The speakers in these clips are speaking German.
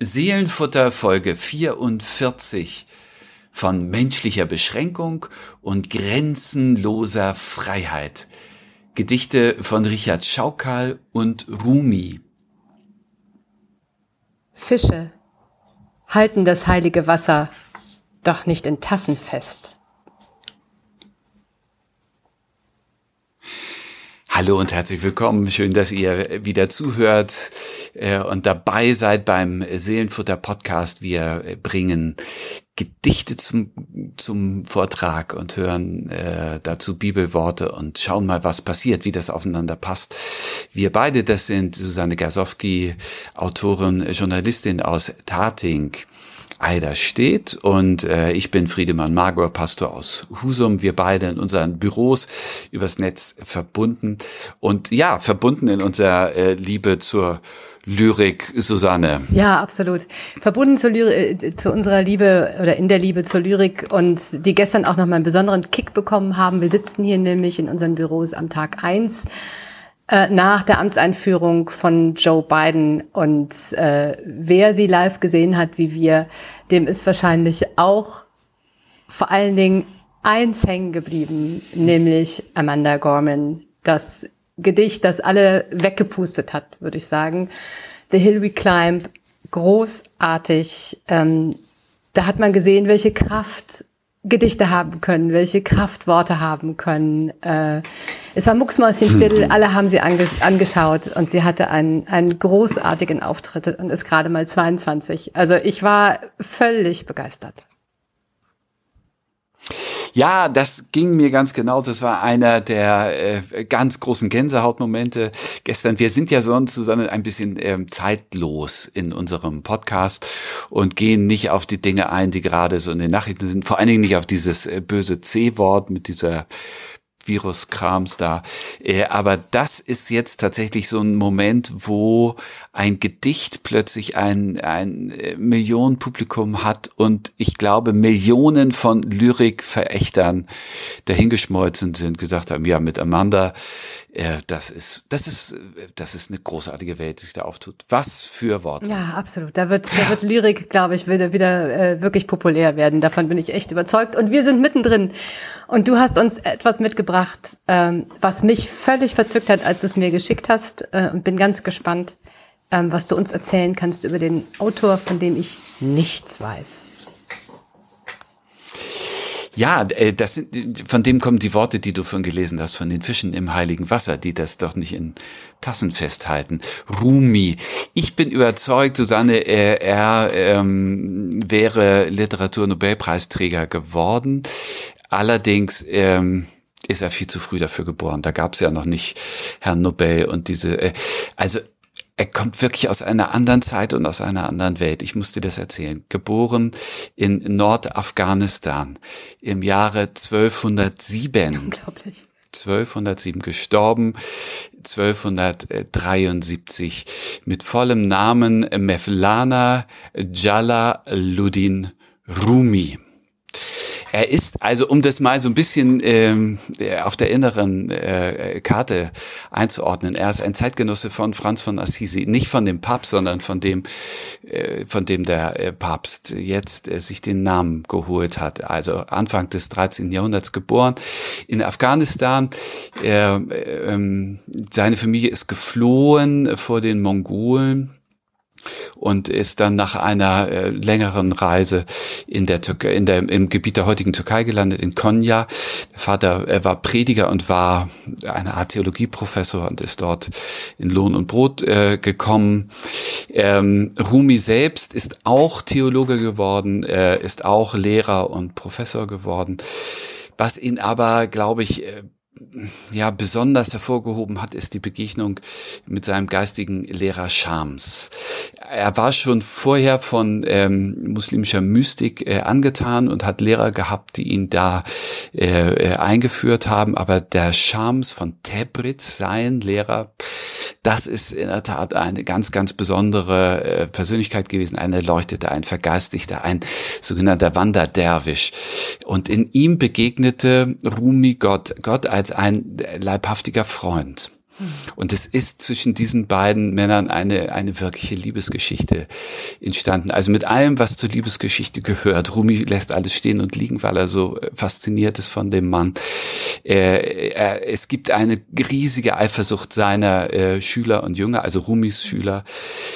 Seelenfutter Folge 44 von menschlicher Beschränkung und grenzenloser Freiheit. Gedichte von Richard Schaukal und Rumi. Fische halten das heilige Wasser doch nicht in Tassen fest. Hallo und herzlich willkommen. Schön, dass ihr wieder zuhört äh, und dabei seid beim Seelenfutter Podcast. Wir bringen Gedichte zum, zum Vortrag und hören äh, dazu Bibelworte und schauen mal, was passiert, wie das aufeinander passt. Wir beide, das sind Susanne Gasowski, Autorin, Journalistin aus Tating. Eider steht und äh, ich bin Friedemann Magor, Pastor aus Husum. Wir beide in unseren Büros übers Netz verbunden und ja, verbunden in unserer äh, Liebe zur Lyrik, Susanne. Ja, absolut. Verbunden zur Lyrik, äh, zu unserer Liebe oder in der Liebe zur Lyrik und die gestern auch noch mal einen besonderen Kick bekommen haben. Wir sitzen hier nämlich in unseren Büros am Tag eins äh, nach der Amtseinführung von Joe Biden. Und äh, wer sie live gesehen hat, wie wir, dem ist wahrscheinlich auch vor allen Dingen eins hängen geblieben, nämlich Amanda Gorman. Das Gedicht, das alle weggepustet hat, würde ich sagen. The Hill We Climb, großartig. Ähm, da hat man gesehen, welche Kraft Gedichte haben können, welche Kraftworte haben können. Äh, es war mucksmäuschenstill, mhm. alle haben sie ange angeschaut und sie hatte einen, einen großartigen Auftritt und ist gerade mal 22. Also ich war völlig begeistert. Ja, das ging mir ganz genau. Das war einer der äh, ganz großen Gänsehautmomente gestern. Wir sind ja sonst Susanne ein bisschen ähm, zeitlos in unserem Podcast und gehen nicht auf die Dinge ein, die gerade so in den Nachrichten sind. Vor allen Dingen nicht auf dieses äh, böse C-Wort mit dieser Viruskrams da. Äh, aber das ist jetzt tatsächlich so ein Moment, wo ein Gedicht plötzlich ein, ein äh, Millionenpublikum hat und ich glaube Millionen von Lyrikverächtern dahingeschmolzen sind, gesagt haben, ja, mit Amanda, äh, das ist, das ist, das ist eine großartige Welt, die sich da auftut. Was für Worte. Ja, absolut. Da wird, da wird Lyrik, glaube ich, wieder, wieder äh, wirklich populär werden. Davon bin ich echt überzeugt. Und wir sind mittendrin. Und du hast uns etwas mitgebracht, ähm, was mich völlig verzückt hat, als du es mir geschickt hast. Äh, und bin ganz gespannt ähm, was du uns erzählen kannst über den Autor, von dem ich nichts weiß. Ja, äh, das sind, von dem kommen die Worte, die du vorhin gelesen hast, von den Fischen im heiligen Wasser, die das doch nicht in Tassen festhalten. Rumi. Ich bin überzeugt, Susanne, er, er ähm, wäre Literaturnobelpreisträger geworden. Allerdings ähm, ist er viel zu früh dafür geboren. Da gab es ja noch nicht Herrn Nobel und diese. Äh, also er kommt wirklich aus einer anderen Zeit und aus einer anderen Welt. Ich muss dir das erzählen. Geboren in Nordafghanistan im Jahre 1207. Unglaublich. 1207 gestorben, 1273 mit vollem Namen Mevlana Jalaluddin Rumi. Er ist, also um das mal so ein bisschen ähm, äh, auf der inneren äh, Karte einzuordnen, er ist ein Zeitgenosse von Franz von Assisi, nicht von dem Papst, sondern von dem, äh, von dem der äh, Papst jetzt äh, sich den Namen geholt hat. Also Anfang des 13. Jahrhunderts geboren in Afghanistan. Er, äh, seine Familie ist geflohen vor den Mongolen und ist dann nach einer äh, längeren Reise in der Türkei, in der, im Gebiet der heutigen Türkei gelandet, in Konya. Der Vater er war Prediger und war eine Art Theologieprofessor und ist dort in Lohn und Brot äh, gekommen. Ähm, Rumi selbst ist auch Theologe geworden, äh, ist auch Lehrer und Professor geworden. Was ihn aber, glaube ich, äh, ja besonders hervorgehoben hat, ist die Begegnung mit seinem geistigen Lehrer Shams. Er war schon vorher von ähm, muslimischer Mystik äh, angetan und hat Lehrer gehabt, die ihn da äh, äh eingeführt haben, aber der Shams von Tebritz, sein Lehrer, das ist in der Tat eine ganz, ganz besondere äh, Persönlichkeit gewesen, ein Erleuchteter, ein Vergeistigter, ein sogenannter Wanderderwisch. Und in ihm begegnete Rumi Gott, Gott als ein leibhaftiger Freund. Und es ist zwischen diesen beiden Männern eine, eine wirkliche Liebesgeschichte entstanden. Also mit allem, was zur Liebesgeschichte gehört. Rumi lässt alles stehen und liegen, weil er so fasziniert ist von dem Mann. Äh, er, es gibt eine riesige Eifersucht seiner äh, Schüler und Jünger, also Rumis Schüler.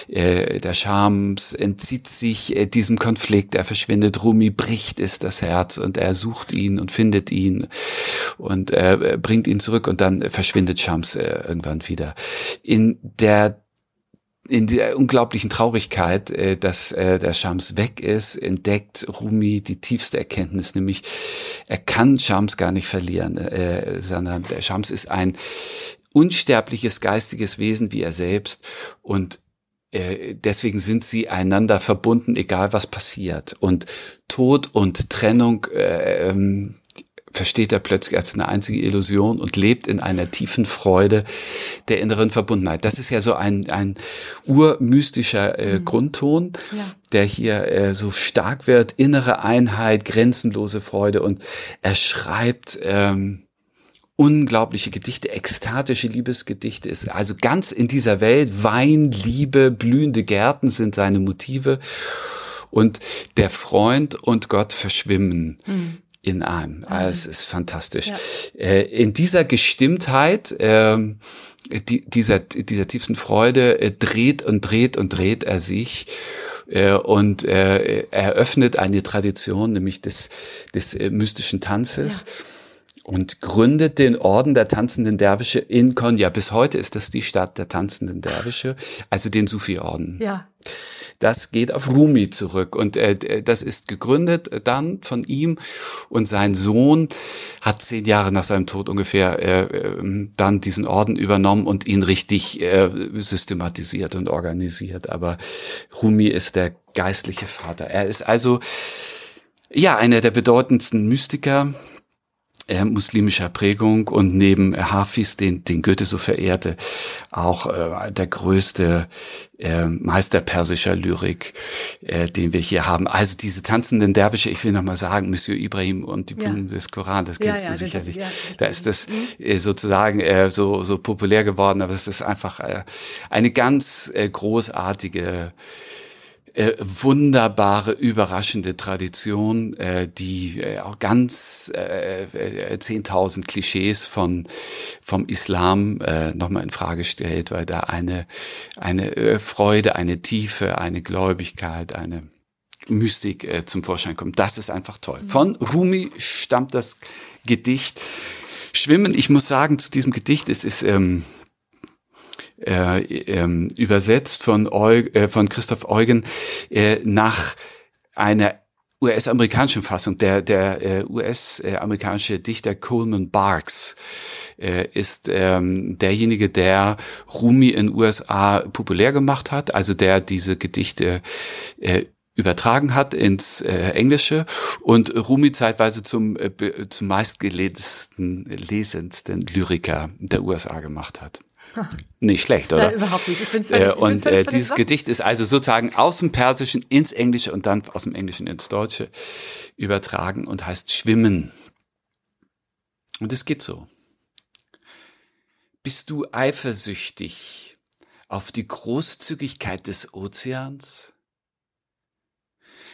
Äh, der Schams entzieht sich äh, diesem Konflikt, er verschwindet. Rumi bricht es das Herz und er sucht ihn und findet ihn und äh, bringt ihn zurück und dann verschwindet Shams äh, irgendwann wieder. In der in der unglaublichen Traurigkeit, äh, dass äh, der Shams weg ist, entdeckt Rumi die tiefste Erkenntnis, nämlich er kann Shams gar nicht verlieren, äh, sondern der Shams ist ein unsterbliches geistiges Wesen wie er selbst und deswegen sind sie einander verbunden, egal was passiert. Und Tod und Trennung äh, ähm, versteht er plötzlich als eine einzige Illusion und lebt in einer tiefen Freude der inneren Verbundenheit. Das ist ja so ein, ein urmystischer äh, mhm. Grundton, ja. der hier äh, so stark wird. Innere Einheit, grenzenlose Freude und er schreibt ähm, unglaubliche Gedichte, ekstatische Liebesgedichte ist also ganz in dieser Welt. Wein, Liebe, blühende Gärten sind seine Motive und der Freund und Gott verschwimmen. Mhm in einem. Ah, es ist fantastisch. Ja. Äh, in dieser Gestimmtheit, äh, die, dieser, dieser tiefsten Freude, äh, dreht und dreht und dreht er sich äh, und äh, eröffnet eine Tradition, nämlich des, des äh, mystischen Tanzes. Ja und gründet den Orden der tanzenden Derwische in Konya. Bis heute ist das die Stadt der tanzenden Derwische, also den Sufi-Orden. Ja. Das geht auf Rumi zurück und äh, das ist gegründet dann von ihm und sein Sohn hat zehn Jahre nach seinem Tod ungefähr äh, äh, dann diesen Orden übernommen und ihn richtig äh, systematisiert und organisiert. Aber Rumi ist der geistliche Vater. Er ist also ja einer der bedeutendsten Mystiker äh, muslimischer Prägung und neben Hafiz, den, den Goethe so verehrte, auch äh, der größte äh, Meister persischer Lyrik, äh, den wir hier haben. Also diese tanzenden Derwische, ich will nochmal sagen, Monsieur Ibrahim und die Blumen ja. des Koran, das kennst ja, ja, du sicherlich. Da ist das mhm. äh, sozusagen äh, so, so populär geworden, aber es ist einfach äh, eine ganz äh, großartige äh, wunderbare, überraschende Tradition, äh, die äh, auch ganz äh, 10.000 äh, Klischees von vom Islam äh, nochmal in Frage stellt, weil da eine eine äh, Freude, eine Tiefe, eine Gläubigkeit, eine Mystik äh, zum Vorschein kommt. Das ist einfach toll. Von Rumi stammt das Gedicht Schwimmen. Ich muss sagen zu diesem Gedicht, es ist ähm, äh, ähm, übersetzt von, Eu äh, von Christoph Eugen äh, nach einer US-amerikanischen Fassung. Der, der äh, US-amerikanische Dichter Coleman Barks äh, ist ähm, derjenige, der Rumi in USA populär gemacht hat, also der diese Gedichte äh, übertragen hat ins äh, Englische und Rumi zeitweise zum, äh, zum meistgelesensten lesendsten Lyriker der USA gemacht hat. Nicht schlecht, oder? Ja, überhaupt nicht. Ich bin völlig, äh, und äh, dieses wach. Gedicht ist also sozusagen aus dem Persischen ins Englische und dann aus dem Englischen ins Deutsche übertragen und heißt Schwimmen. Und es geht so. Bist du eifersüchtig auf die Großzügigkeit des Ozeans?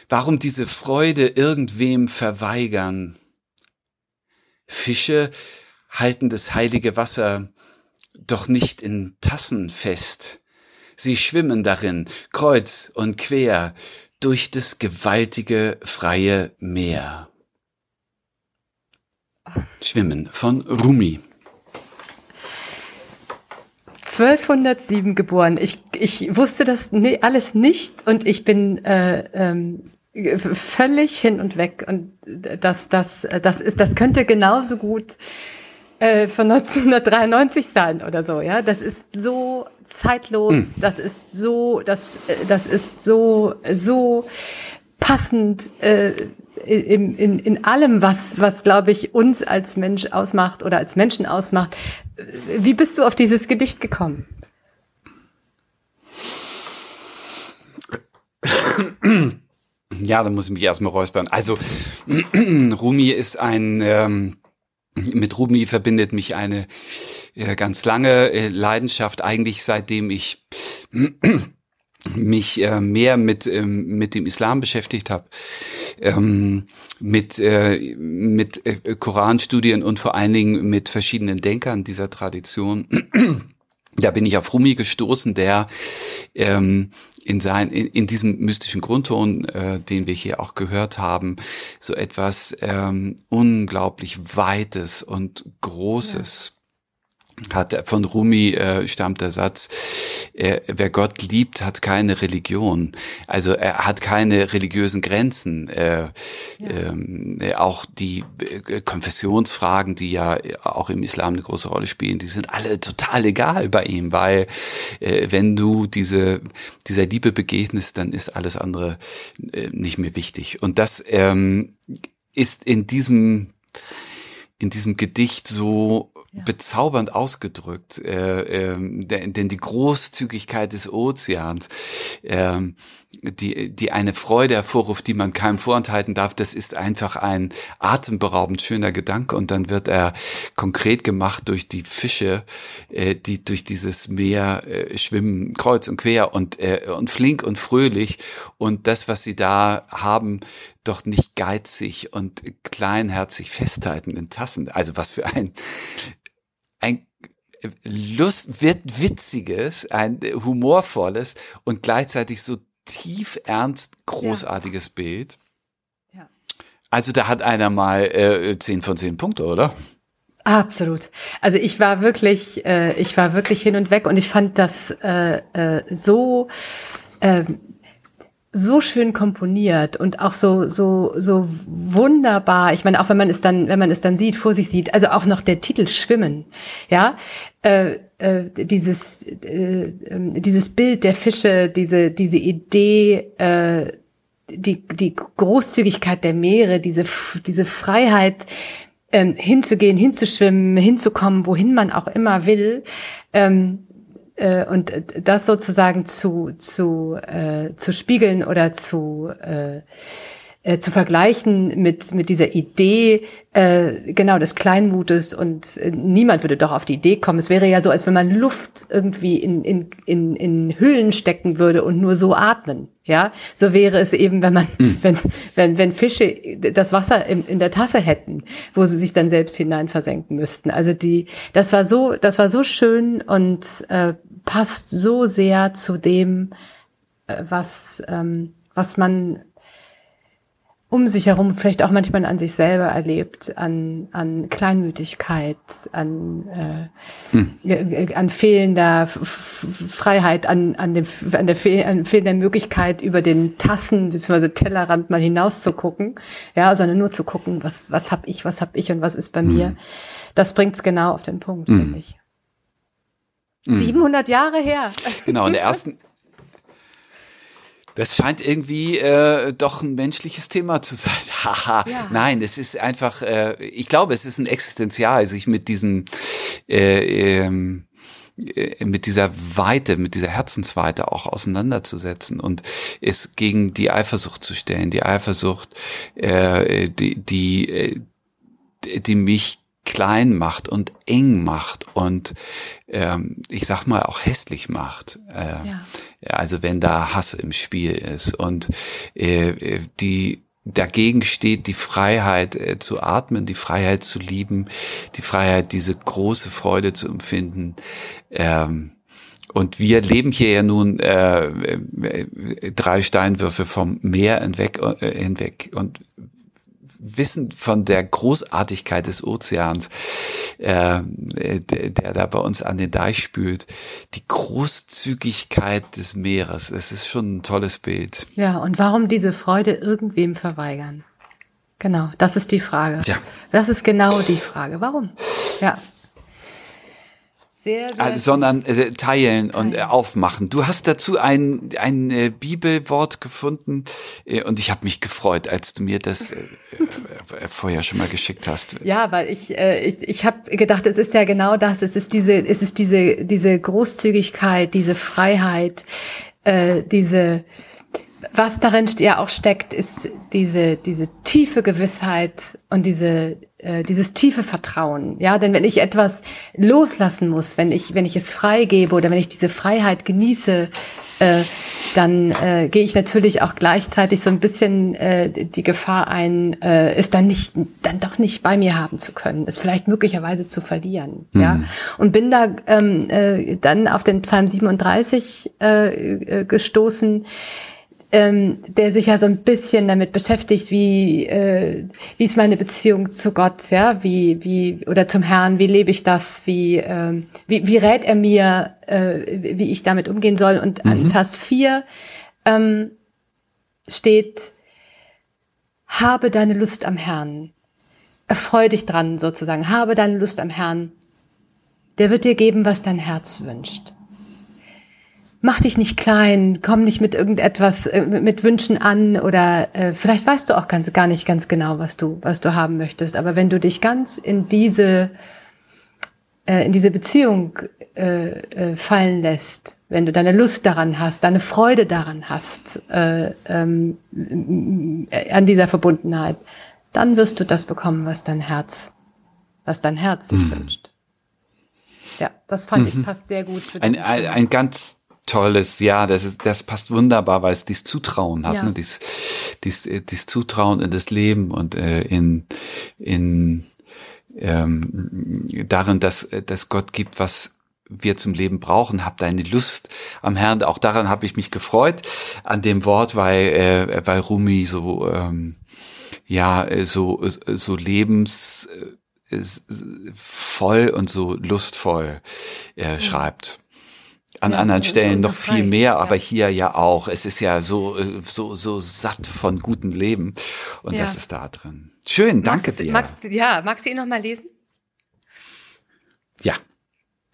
Warum diese Freude irgendwem verweigern? Fische halten das heilige Wasser doch nicht in Tassen fest. Sie schwimmen darin, kreuz und quer, durch das gewaltige freie Meer. Schwimmen von Rumi. 1207 geboren. Ich, ich wusste das alles nicht und ich bin äh, ähm, völlig hin und weg. Und das, das, das, ist, das könnte genauso gut äh, von 1993 sein oder so, ja. Das ist so zeitlos, mhm. das ist so, das, äh, das ist so, so passend äh, in, in, in allem, was, was glaube ich, uns als Mensch ausmacht oder als Menschen ausmacht. Wie bist du auf dieses Gedicht gekommen? Ja, da muss ich mich erstmal räuspern. Also, Rumi ist ein ähm, mit Rumi verbindet mich eine äh, ganz lange äh, Leidenschaft, eigentlich seitdem ich mich äh, mehr mit ähm, mit dem Islam beschäftigt habe, ähm, mit äh, mit äh, Koranstudien und vor allen Dingen mit verschiedenen Denkern dieser Tradition. da bin ich auf Rumi gestoßen, der ähm, in, sein, in, in diesem mystischen Grundton, äh, den wir hier auch gehört haben, so etwas ähm, unglaublich Weites und Großes hat. Von Rumi äh, stammt der Satz, äh, wer Gott liebt, hat keine Religion. Also er hat keine religiösen Grenzen. Äh, ja. ähm, auch die äh, Konfessionsfragen, die ja auch im Islam eine große Rolle spielen, die sind alle total egal bei ihm, weil äh, wenn du diese dieser Liebe begegnest, dann ist alles andere äh, nicht mehr wichtig. Und das ähm, ist in diesem in diesem Gedicht so ja. bezaubernd ausgedrückt, äh, äh, denn die Großzügigkeit des Ozeans, äh, die, die eine Freude hervorruft, die man keinem vorenthalten darf, das ist einfach ein atemberaubend schöner Gedanke und dann wird er konkret gemacht durch die Fische, äh, die durch dieses Meer äh, schwimmen, kreuz und quer und, äh, und flink und fröhlich und das, was sie da haben, doch nicht geizig und kleinherzig festhalten in Tassen. Also was für ein ein Lust, witziges, ein humorvolles und gleichzeitig so tief ernst großartiges ja. Bild. Ja. Also da hat einer mal äh, 10 von 10 Punkte, oder? Absolut. Also ich war wirklich, äh, ich war wirklich hin und weg und ich fand das äh, äh, so äh, so schön komponiert und auch so so so wunderbar. Ich meine, auch wenn man es dann wenn man es dann sieht, vor sich sieht, also auch noch der Titel Schwimmen, ja, äh, äh, dieses äh, ähm, dieses Bild der Fische, diese diese Idee, äh, die die Großzügigkeit der Meere, diese diese Freiheit ähm, hinzugehen, hinzuschwimmen, hinzukommen, wohin man auch immer will. Ähm, äh, und das sozusagen zu, zu, äh, zu spiegeln oder zu, äh, äh, zu vergleichen mit, mit dieser Idee, äh, genau, des Kleinmutes und äh, niemand würde doch auf die Idee kommen. Es wäre ja so, als wenn man Luft irgendwie in, in, in, in Hüllen stecken würde und nur so atmen. Ja, so wäre es eben, wenn man, mhm. wenn, wenn, wenn Fische das Wasser in, in der Tasse hätten, wo sie sich dann selbst hinein versenken müssten. Also die, das war so, das war so schön und äh, passt so sehr zu dem, äh, was, ähm, was man um sich herum vielleicht auch manchmal an sich selber erlebt, an, an Kleinmütigkeit, an, äh, hm. an fehlender Freiheit, an, an, dem, an der fehl an fehlender Möglichkeit, über den Tassen bzw. Tellerrand mal hinaus zu gucken, ja, sondern nur zu gucken, was, was hab ich, was hab ich und was ist bei hm. mir. Das bringt's genau auf den Punkt, hm. finde ich. 700 hm. Jahre her. Genau, in der ersten, das scheint irgendwie äh, doch ein menschliches Thema zu sein. Haha, ja. nein, es ist einfach, äh, ich glaube, es ist ein Existenzial, sich mit diesem, äh, ähm, äh, mit dieser Weite, mit dieser Herzensweite auch auseinanderzusetzen und es gegen die Eifersucht zu stellen. Die Eifersucht, äh, die, die, äh, die mich klein macht und eng macht und ähm, ich sag mal auch hässlich macht. Äh, ja. Also wenn da Hass im Spiel ist und äh, die dagegen steht die Freiheit äh, zu atmen, die Freiheit zu lieben, die Freiheit, diese große Freude zu empfinden. Ähm, und wir leben hier ja nun äh, äh drei Steinwürfe vom Meer hinweg, äh, hinweg und wissen von der Großartigkeit des Ozeans, äh, der, der da bei uns an den Deich spült, die Großzügigkeit des Meeres. Es ist schon ein tolles Bild. Ja, und warum diese Freude irgendwem verweigern? Genau, das ist die Frage. Ja. Das ist genau die Frage. Warum? Ja. Sehr, sehr also, sondern äh, teilen und äh, aufmachen. Du hast dazu ein, ein äh, Bibelwort gefunden äh, und ich habe mich gefreut, als du mir das äh, äh, vorher schon mal geschickt hast. Ja, weil ich ich, ich habe gedacht, es ist ja genau das. Es ist diese es ist diese diese Großzügigkeit, diese Freiheit, diese was darin ja auch steckt, ist diese diese tiefe Gewissheit und diese äh, dieses tiefe Vertrauen, ja, denn wenn ich etwas loslassen muss, wenn ich wenn ich es freigebe oder wenn ich diese Freiheit genieße, äh, dann äh, gehe ich natürlich auch gleichzeitig so ein bisschen äh, die Gefahr ein, äh, es dann nicht dann doch nicht bei mir haben zu können, es vielleicht möglicherweise zu verlieren, mhm. ja, und bin da ähm, äh, dann auf den Psalm 37 äh, äh, gestoßen ähm, der sich ja so ein bisschen damit beschäftigt, wie äh, wie ist meine Beziehung zu Gott, ja, wie wie oder zum Herrn, wie lebe ich das, wie äh, wie, wie rät er mir, äh, wie ich damit umgehen soll. Und mhm. an Vers 4 ähm, steht: Habe deine Lust am Herrn, erfreu dich dran sozusagen, habe deine Lust am Herrn. Der wird dir geben, was dein Herz wünscht mach dich nicht klein, komm nicht mit irgendetwas, äh, mit Wünschen an oder äh, vielleicht weißt du auch ganz, gar nicht ganz genau, was du, was du haben möchtest. Aber wenn du dich ganz in diese, äh, in diese Beziehung äh, äh, fallen lässt, wenn du deine Lust daran hast, deine Freude daran hast, äh, ähm, äh, an dieser Verbundenheit, dann wirst du das bekommen, was dein Herz, was dein Herz sich mhm. wünscht. Ja, das fand mhm. ich passt sehr gut. Für ein, ein, ein ganz tolles, ja, das ist, das passt wunderbar, weil es dieses Zutrauen hat, ja. ne? dies, dies, dies Zutrauen in das Leben und äh, in, in ähm, darin, dass, dass Gott gibt, was wir zum Leben brauchen. Hab deine Lust am Herrn. Auch daran habe ich mich gefreut an dem Wort, weil, äh, weil Rumi so ähm, ja so so lebens äh, und so lustvoll äh, schreibt an ja, anderen Stellen noch viel mehr, aber ja. hier ja auch. Es ist ja so, äh, so, so satt von gutem Leben. Und ja. das ist da drin. Schön, danke magst, dir. Magst, ja, magst du ihn noch mal lesen? Ja.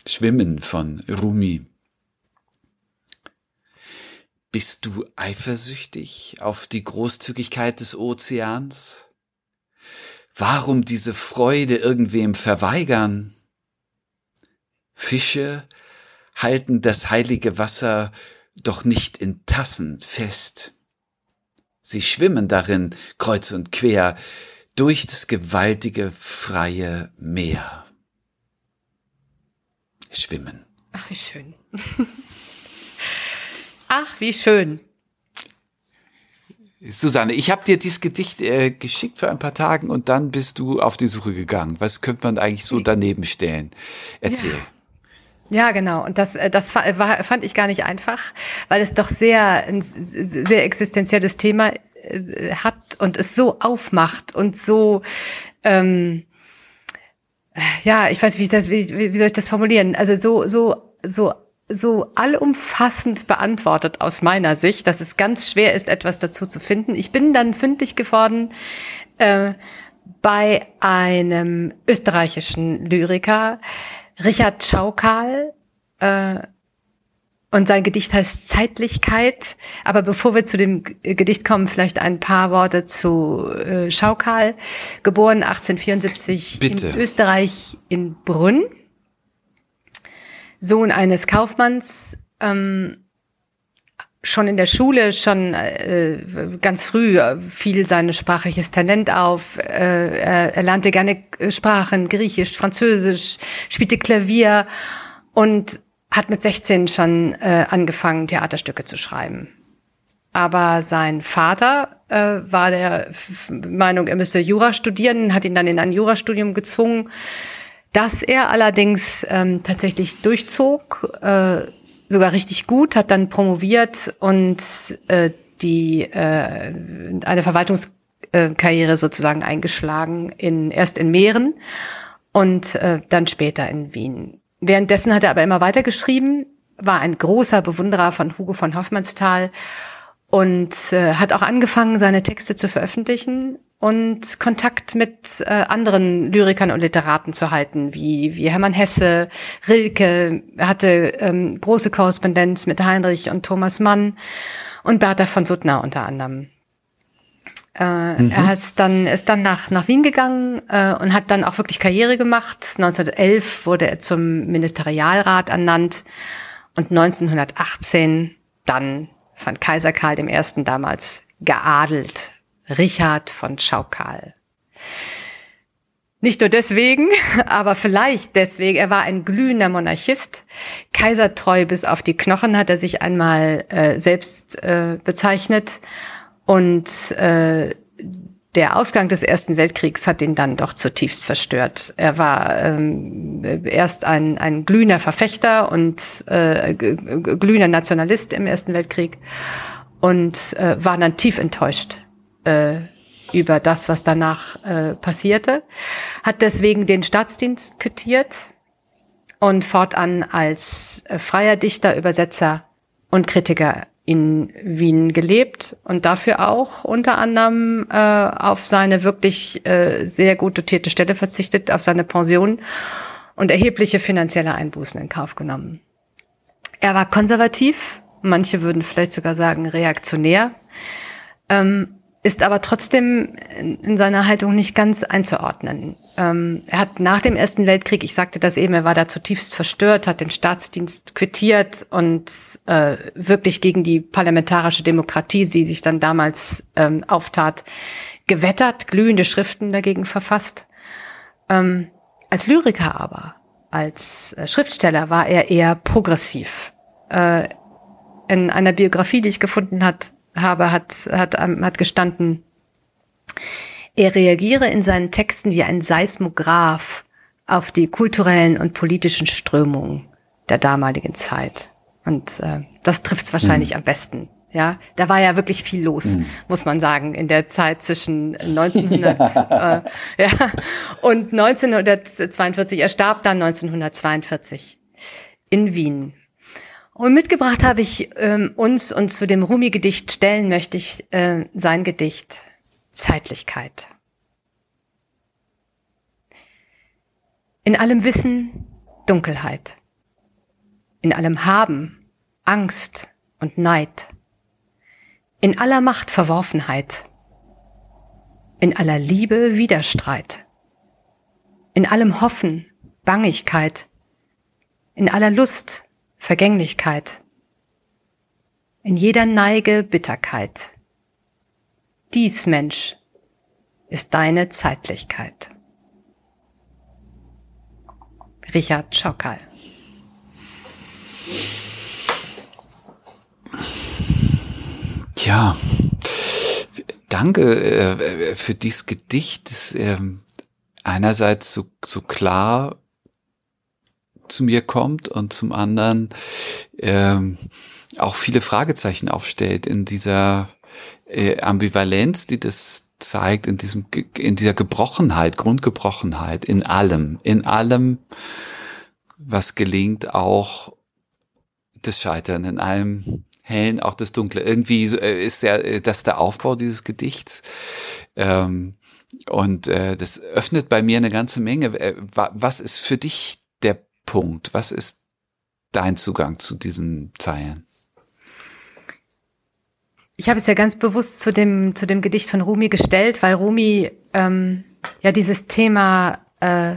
Schwimmen von Rumi. Bist du eifersüchtig auf die Großzügigkeit des Ozeans? Warum diese Freude irgendwem verweigern? Fische halten das heilige Wasser doch nicht in Tassen fest. Sie schwimmen darin kreuz und quer durch das gewaltige freie Meer. Schwimmen. Ach, wie schön. Ach, wie schön. Susanne, ich habe dir dieses Gedicht äh, geschickt für ein paar Tagen und dann bist du auf die Suche gegangen. Was könnte man eigentlich so daneben stellen? Erzähl. Ja. Ja, genau. Und das, äh, das war, fand ich gar nicht einfach, weil es doch sehr, ein sehr existenzielles Thema äh, hat und es so aufmacht und so, ähm, ja, ich weiß, wie, ich das, wie, wie soll ich das formulieren? Also so, so, so, so allumfassend beantwortet aus meiner Sicht, dass es ganz schwer ist, etwas dazu zu finden. Ich bin dann fündig geworden äh, bei einem österreichischen Lyriker, Richard Schaukal äh, und sein Gedicht heißt Zeitlichkeit. Aber bevor wir zu dem Gedicht kommen, vielleicht ein paar Worte zu äh, Schaukal. Geboren 1874 Bitte. in Österreich in Brünn. Sohn eines Kaufmanns. Ähm, schon in der Schule, schon äh, ganz früh äh, fiel sein sprachliches Talent auf. Äh, er, er lernte gerne Sprachen, Griechisch, Französisch, spielte Klavier und hat mit 16 schon äh, angefangen, Theaterstücke zu schreiben. Aber sein Vater äh, war der Meinung, er müsse Jura studieren, hat ihn dann in ein Jurastudium gezwungen, das er allerdings ähm, tatsächlich durchzog. Äh, sogar richtig gut, hat dann promoviert und äh, die äh, eine Verwaltungskarriere sozusagen eingeschlagen in erst in Mähren und äh, dann später in Wien. Währenddessen hat er aber immer weiter geschrieben, war ein großer Bewunderer von Hugo von Hoffmannsthal und äh, hat auch angefangen, seine Texte zu veröffentlichen und Kontakt mit äh, anderen Lyrikern und Literaten zu halten, wie, wie Hermann Hesse, Rilke, er hatte ähm, große Korrespondenz mit Heinrich und Thomas Mann und Bertha von Suttner unter anderem. Äh, mhm. Er ist dann, ist dann nach, nach Wien gegangen äh, und hat dann auch wirklich Karriere gemacht. 1911 wurde er zum Ministerialrat ernannt und 1918 dann von Kaiser Karl I. damals geadelt Richard von Schaukal. Nicht nur deswegen, aber vielleicht deswegen. Er war ein glühender Monarchist, kaisertreu bis auf die Knochen, hat er sich einmal äh, selbst äh, bezeichnet. Und äh, der Ausgang des Ersten Weltkriegs hat ihn dann doch zutiefst verstört. Er war ähm, erst ein, ein glühender Verfechter und äh, glühender Nationalist im Ersten Weltkrieg und äh, war dann tief enttäuscht äh, über das, was danach äh, passierte, hat deswegen den Staatsdienst quittiert und fortan als äh, freier Dichter, Übersetzer und Kritiker in Wien gelebt und dafür auch unter anderem äh, auf seine wirklich äh, sehr gut dotierte Stelle verzichtet, auf seine Pension und erhebliche finanzielle Einbußen in Kauf genommen. Er war konservativ, manche würden vielleicht sogar sagen reaktionär, ähm, ist aber trotzdem in seiner Haltung nicht ganz einzuordnen. Ähm, er hat nach dem Ersten Weltkrieg, ich sagte das eben, er war da zutiefst verstört, hat den Staatsdienst quittiert und äh, wirklich gegen die parlamentarische Demokratie, die sich dann damals ähm, auftat, gewettert, glühende Schriften dagegen verfasst. Ähm, als Lyriker aber, als äh, Schriftsteller war er eher progressiv. Äh, in einer Biografie, die ich gefunden hat, habe, hat, hat, ähm, hat gestanden, er reagiere in seinen Texten wie ein Seismograph auf die kulturellen und politischen Strömungen der damaligen Zeit. Und äh, das trifft es wahrscheinlich mhm. am besten. Ja, da war ja wirklich viel los, mhm. muss man sagen, in der Zeit zwischen 1900 ja. Äh, ja, und 1942. Er starb dann 1942 in Wien. Und mitgebracht habe ich ähm, uns und zu dem Rumi-Gedicht stellen möchte ich äh, sein Gedicht Zeitlichkeit. In allem Wissen Dunkelheit. In allem Haben Angst und Neid. In aller Macht Verworfenheit. In aller Liebe Widerstreit. In allem Hoffen Bangigkeit. In aller Lust Vergänglichkeit, in jeder Neige Bitterkeit. Dies, Mensch, ist deine Zeitlichkeit. Richard Schokal Ja, danke äh, für dieses Gedicht. Das, äh, einerseits so, so klar zu mir kommt und zum anderen ähm, auch viele Fragezeichen aufstellt in dieser äh, Ambivalenz, die das zeigt, in diesem in dieser Gebrochenheit, Grundgebrochenheit in allem, in allem, was gelingt, auch das Scheitern, in allem Hellen, auch das Dunkle. Irgendwie äh, ist der, äh, das der Aufbau dieses Gedichts. Ähm, und äh, das öffnet bei mir eine ganze Menge. Äh, was ist für dich Punkt? Was ist dein Zugang zu diesen Zeilen? Ich habe es ja ganz bewusst zu dem, zu dem Gedicht von Rumi gestellt, weil Rumi ähm, ja dieses Thema, äh,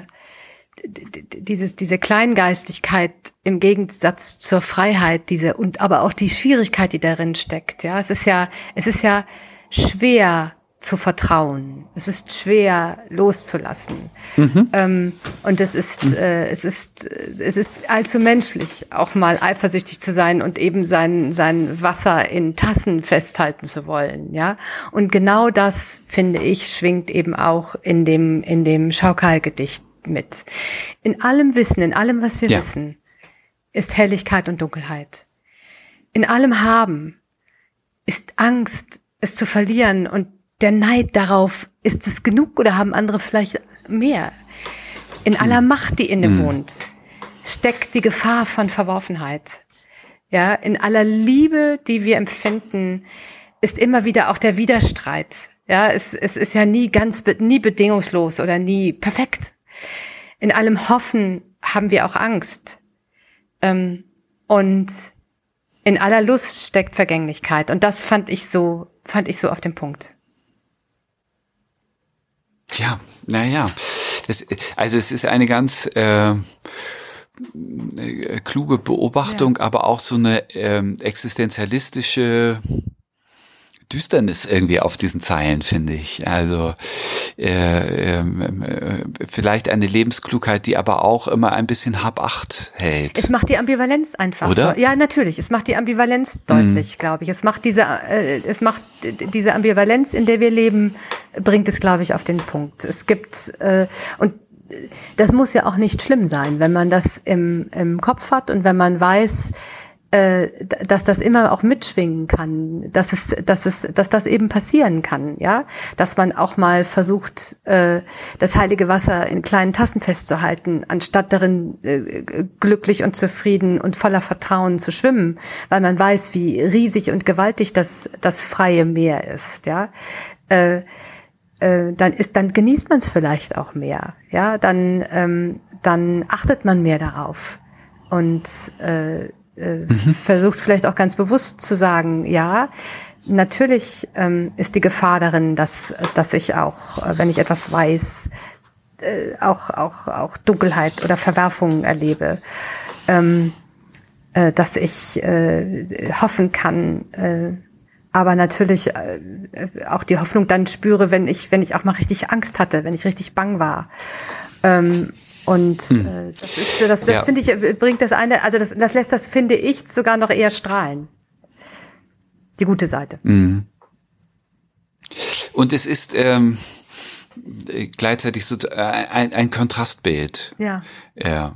dieses, diese Kleingeistigkeit im Gegensatz zur Freiheit, diese und aber auch die Schwierigkeit, die darin steckt. Ja, es ist ja, es ist ja schwer, zu vertrauen. Es ist schwer loszulassen. Mhm. Ähm, und es ist, mhm. äh, es ist, es ist allzu menschlich, auch mal eifersüchtig zu sein und eben sein, sein Wasser in Tassen festhalten zu wollen, ja. Und genau das, finde ich, schwingt eben auch in dem, in dem Schaukalgedicht mit. In allem Wissen, in allem, was wir ja. wissen, ist Helligkeit und Dunkelheit. In allem Haben ist Angst, es zu verlieren und der Neid darauf, ist es genug oder haben andere vielleicht mehr? In aller hm. Macht, die inne hm. wohnt, steckt die Gefahr von Verworfenheit. Ja, in aller Liebe, die wir empfinden, ist immer wieder auch der Widerstreit. Ja, es, es ist ja nie ganz, nie bedingungslos oder nie perfekt. In allem Hoffen haben wir auch Angst. Ähm, und in aller Lust steckt Vergänglichkeit. Und das fand ich so, fand ich so auf dem Punkt. Ja, naja. Also es ist eine ganz äh, kluge Beobachtung, ja. aber auch so eine ähm, existenzialistische Düsternis irgendwie auf diesen Zeilen, finde ich. Also äh, ähm, äh, vielleicht eine Lebensklugheit, die aber auch immer ein bisschen Habacht hält. Es macht die Ambivalenz einfach. Oder? Ja, natürlich. Es macht die Ambivalenz deutlich, mhm. glaube ich. Es macht diese, äh, es macht diese Ambivalenz, in der wir leben, bringt es, glaube ich, auf den Punkt. Es gibt äh, und das muss ja auch nicht schlimm sein, wenn man das im, im Kopf hat und wenn man weiß, äh, dass das immer auch mitschwingen kann, dass es, dass es, dass das eben passieren kann, ja, dass man auch mal versucht, äh, das heilige Wasser in kleinen Tassen festzuhalten, anstatt darin äh, glücklich und zufrieden und voller Vertrauen zu schwimmen, weil man weiß, wie riesig und gewaltig das das freie Meer ist, ja. Dann ist, dann genießt man es vielleicht auch mehr, ja, dann ähm, dann achtet man mehr darauf und äh, mhm. versucht vielleicht auch ganz bewusst zu sagen, ja, natürlich ähm, ist die Gefahr darin, dass, dass ich auch, äh, wenn ich etwas weiß, äh, auch, auch, auch Dunkelheit oder Verwerfungen erlebe. Ähm, äh, dass ich äh, hoffen kann, äh, aber natürlich äh, auch die Hoffnung dann spüre, wenn ich, wenn ich auch mal richtig Angst hatte, wenn ich richtig bang war. Ähm, und hm. äh, das ist das, das ja. finde ich, äh, bringt das eine, also das, das lässt das, finde ich, sogar noch eher strahlen. Die gute Seite. Mhm. Und es ist ähm, gleichzeitig so äh, ein, ein Kontrastbild. Ja. Ja.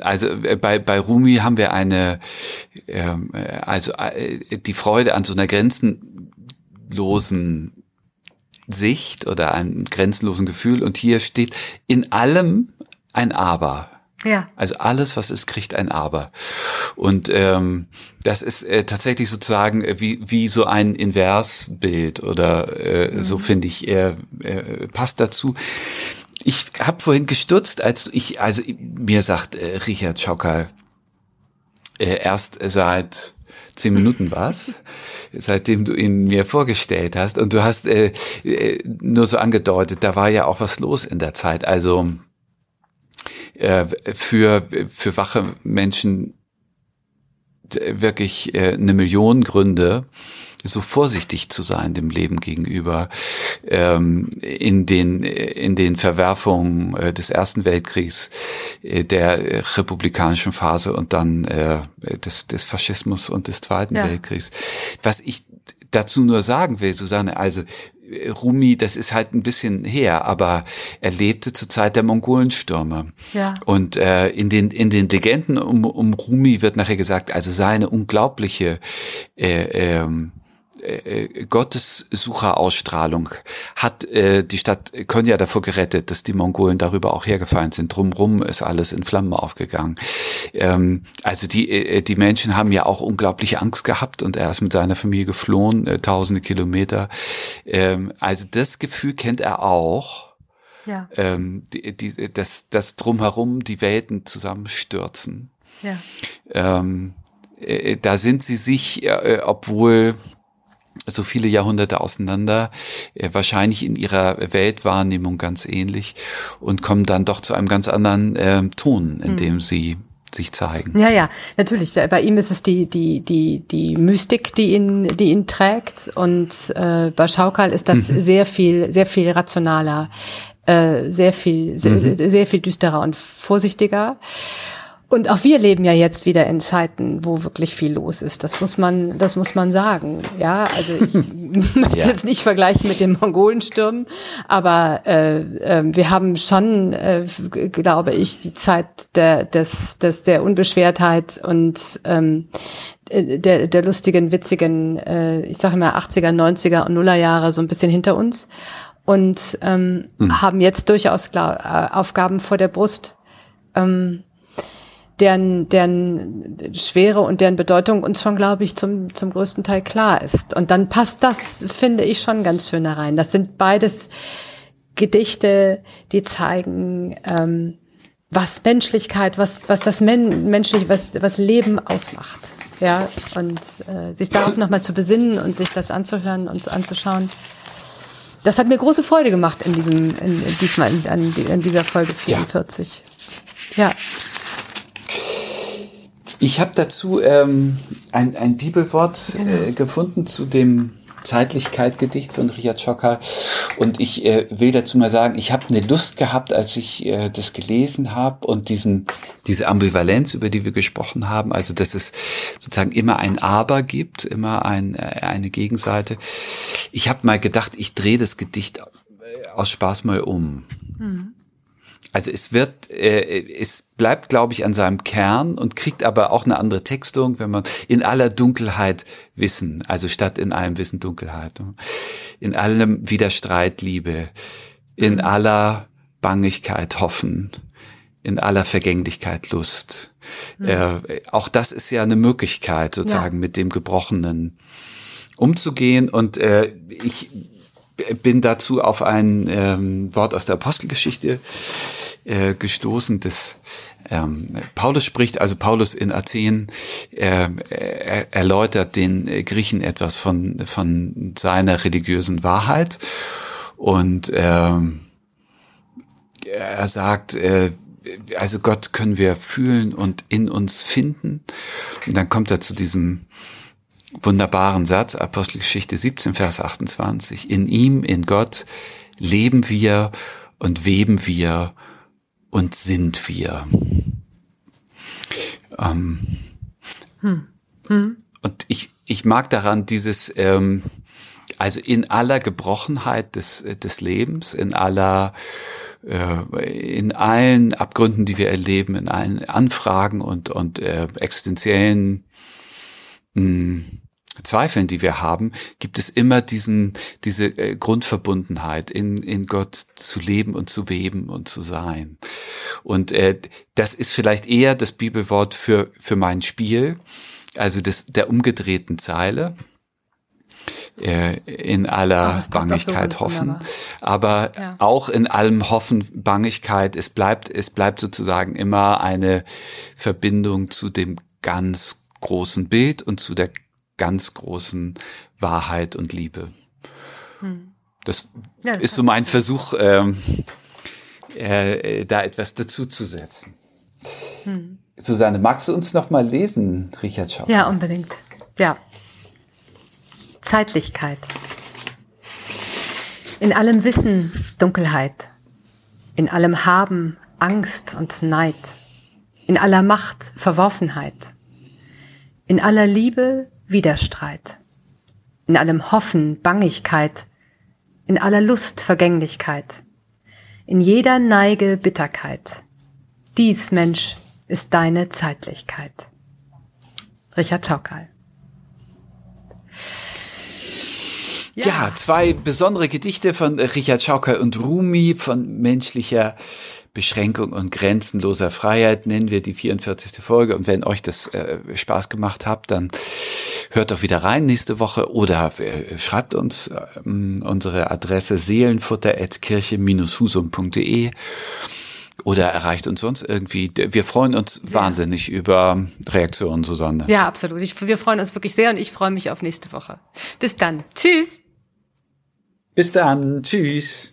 Also äh, bei, bei Rumi haben wir eine, ähm, also die Freude an so einer grenzenlosen Sicht oder einem grenzenlosen Gefühl und hier steht in allem ein Aber. Ja. Also alles, was ist, kriegt ein Aber. Und ähm, das ist äh, tatsächlich sozusagen äh, wie, wie so ein Inversbild oder äh, mhm. so finde ich, äh, äh, passt dazu. Ich habe vorhin gestutzt, als ich, also mir sagt äh, Richard Schauker äh, erst seit zehn Minuten war's, seitdem du ihn mir vorgestellt hast. Und du hast äh, äh, nur so angedeutet, da war ja auch was los in der Zeit. Also äh, für, für wache Menschen wirklich äh, eine Million Gründe, so vorsichtig zu sein dem Leben gegenüber, ähm, in den in den Verwerfungen äh, des Ersten Weltkriegs, äh, der republikanischen Phase und dann äh, des, des Faschismus und des Zweiten ja. Weltkriegs. Was ich dazu nur sagen will, Susanne, also Rumi, das ist halt ein bisschen her, aber er lebte zur Zeit der Mongolenstürme. Ja. Und äh, in den in den Legenden um, um Rumi wird nachher gesagt, also seine unglaubliche äh, ähm, äh, Gottessucherausstrahlung hat äh, die Stadt Konya davor gerettet, dass die Mongolen darüber auch hergefallen sind. Drumrum ist alles in Flammen aufgegangen. Ähm, also die, äh, die Menschen haben ja auch unglaubliche Angst gehabt und er ist mit seiner Familie geflohen, äh, tausende Kilometer. Ähm, also das Gefühl kennt er auch. Ja. Ähm, die, die, das, das drumherum die Welten zusammenstürzen. Ja. Ähm, äh, da sind sie sich, äh, obwohl so viele Jahrhunderte auseinander, äh, wahrscheinlich in ihrer Weltwahrnehmung ganz ähnlich und kommen dann doch zu einem ganz anderen äh, Ton, in hm. dem sie sich zeigen. Ja, ja, natürlich. Bei ihm ist es die, die, die, die Mystik, die ihn, die ihn trägt. Und äh, bei Schaukal ist das mhm. sehr viel, sehr viel rationaler, äh, sehr viel, sehr, mhm. sehr viel düsterer und vorsichtiger. Und auch wir leben ja jetzt wieder in Zeiten, wo wirklich viel los ist. Das muss man, das muss man sagen. Ja, also ich möchte ja. jetzt nicht vergleichen mit den Mongolenstürmen, aber äh, äh, wir haben schon, äh, glaube ich, die Zeit der, des, des, der Unbeschwertheit und ähm, der, der lustigen, witzigen, äh, ich sage mal 80er, 90er und Nullerjahre so ein bisschen hinter uns und ähm, mhm. haben jetzt durchaus äh, Aufgaben vor der Brust. Ähm, deren, deren Schwere und deren Bedeutung uns schon, glaube ich, zum, zum größten Teil klar ist. Und dann passt das, finde ich, schon ganz schön da rein. Das sind beides Gedichte, die zeigen, ähm, was Menschlichkeit, was, was das Men menschliche, was, was Leben ausmacht. Ja, und äh, sich darauf nochmal zu besinnen und sich das anzuhören und anzuschauen. Das hat mir große Freude gemacht in diesem, in, in diesmal in, in, dieser Folge 44. ja. ja. Ich habe dazu ähm, ein, ein Bibelwort genau. äh, gefunden zu dem Zeitlichkeit-Gedicht von Richard Schocker. Und ich äh, will dazu mal sagen, ich habe eine Lust gehabt, als ich äh, das gelesen habe und diesen, diese Ambivalenz, über die wir gesprochen haben, also dass es sozusagen immer ein Aber gibt, immer ein, äh, eine Gegenseite. Ich habe mal gedacht, ich drehe das Gedicht äh, aus Spaß mal um. Mhm. Also es wird, äh, es bleibt, glaube ich, an seinem Kern und kriegt aber auch eine andere Textung, wenn man in aller Dunkelheit Wissen, also statt in allem Wissen Dunkelheit, ne? in allem Widerstreit Liebe, in aller Bangigkeit Hoffen, in aller Vergänglichkeit Lust. Mhm. Äh, auch das ist ja eine Möglichkeit, sozusagen ja. mit dem Gebrochenen umzugehen. Und äh, ich bin dazu auf ein ähm, Wort aus der Apostelgeschichte äh, gestoßen, das ähm, Paulus spricht, also Paulus in Athen äh, er, erläutert den Griechen etwas von, von seiner religiösen Wahrheit und ähm, er sagt, äh, also Gott können wir fühlen und in uns finden. Und dann kommt er zu diesem wunderbaren Satz, Apostelgeschichte 17, Vers 28. In ihm, in Gott, leben wir und weben wir und sind wir. Ähm, hm. Hm. Und ich, ich mag daran dieses, ähm, also in aller Gebrochenheit des, des Lebens, in aller, äh, in allen Abgründen, die wir erleben, in allen Anfragen und, und äh, existenziellen mh, hm, Zweifeln, die wir haben, gibt es immer diesen, diese äh, Grundverbundenheit, in, in Gott zu leben und zu weben und zu sein. Und äh, das ist vielleicht eher das Bibelwort für, für mein Spiel, also das, der umgedrehten Zeile äh, in aller Bangigkeit so hoffen, aber ja. auch in allem Hoffen, Bangigkeit, es bleibt, es bleibt sozusagen immer eine Verbindung zu dem ganz großen Bild und zu der ganz großen Wahrheit und Liebe. Hm. Das, ja, das ist so mein Versuch, ähm, äh, da etwas dazu zu setzen. Hm. Susanne, magst du uns noch mal lesen, Richard Schau? Ja, unbedingt. Ja. Zeitlichkeit. In allem Wissen Dunkelheit. In allem Haben Angst und Neid. In aller Macht Verworfenheit. In aller Liebe Widerstreit, in allem Hoffen Bangigkeit, in aller Lust Vergänglichkeit, in jeder Neige Bitterkeit. Dies, Mensch, ist deine Zeitlichkeit. Richard Schaukal. Ja. ja. zwei besondere Gedichte von Richard Schauker und Rumi von menschlicher Beschränkung und grenzenloser Freiheit nennen wir die 44. Folge. Und wenn euch das äh, Spaß gemacht hat, dann hört doch wieder rein nächste Woche oder äh, schreibt uns äh, unsere Adresse seelenfutter.kirche-husum.de oder erreicht uns sonst irgendwie. Wir freuen uns ja. wahnsinnig über Reaktionen, Susanne. Ja, absolut. Ich, wir freuen uns wirklich sehr und ich freue mich auf nächste Woche. Bis dann. Tschüss. Bis dann. Tschüss.